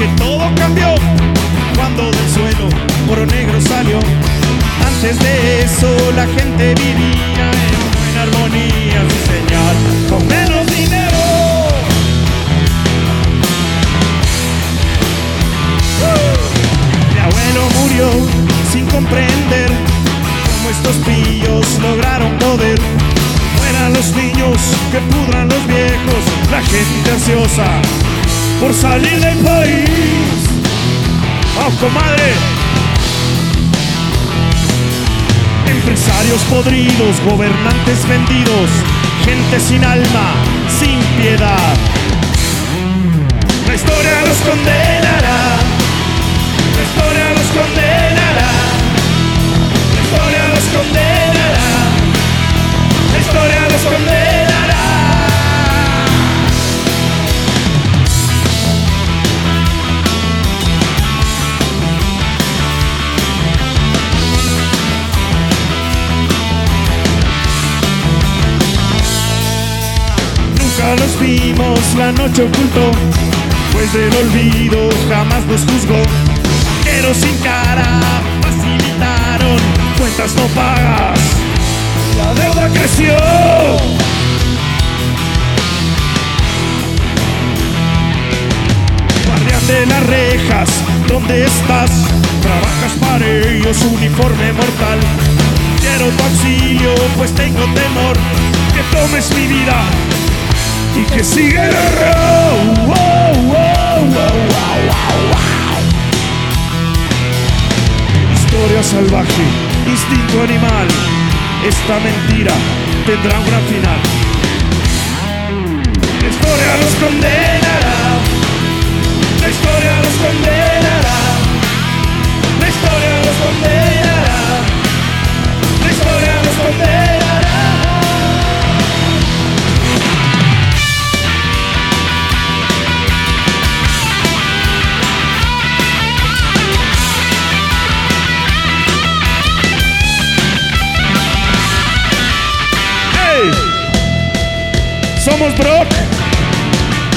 que todo cambió cuando del suelo oro negro salió. Antes de eso la gente vivía en buena armonía, su señal, con menos dinero. Mi abuelo murió sin comprender cómo estos pillos lograron poder. Fueran los niños que pudran los viejos, la gente ansiosa por salir del país. ¡Oh, comadre! Empresarios podridos, gobernantes vendidos, gente sin alma, sin piedad. La historia los condenará. La historia Nunca los vimos, la noche ocultó, pues del olvido jamás nos juzgó. Pero sin cara facilitaron cuentas no pagas, la deuda creció. Guardián de las rejas, ¿dónde estás? Trabajas para ellos, uniforme mortal. Quiero tu auxilio, pues tengo temor que tomes mi vida y que siga el error. Wow, wow, wow. Historia salvaje, instinto animal. Esta mentira tendrá un gran final. La historia los condenará. La historia los condenará. Somos.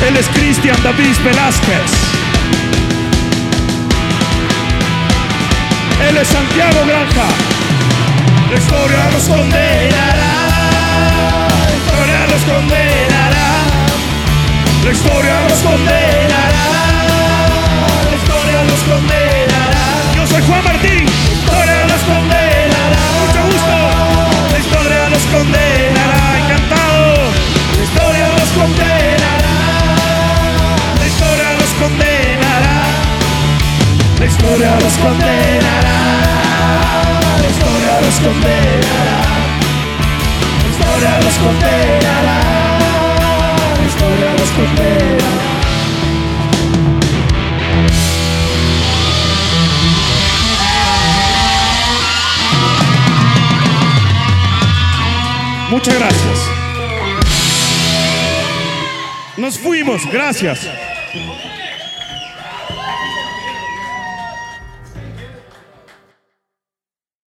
Él es Cristian David Velázquez. Él es Santiago Granja. La historia los condenará. Historia los condenará. La historia los condenará. La historia los condenará. La historia los condenará. Muchas gracias. Nos fuimos, gracias.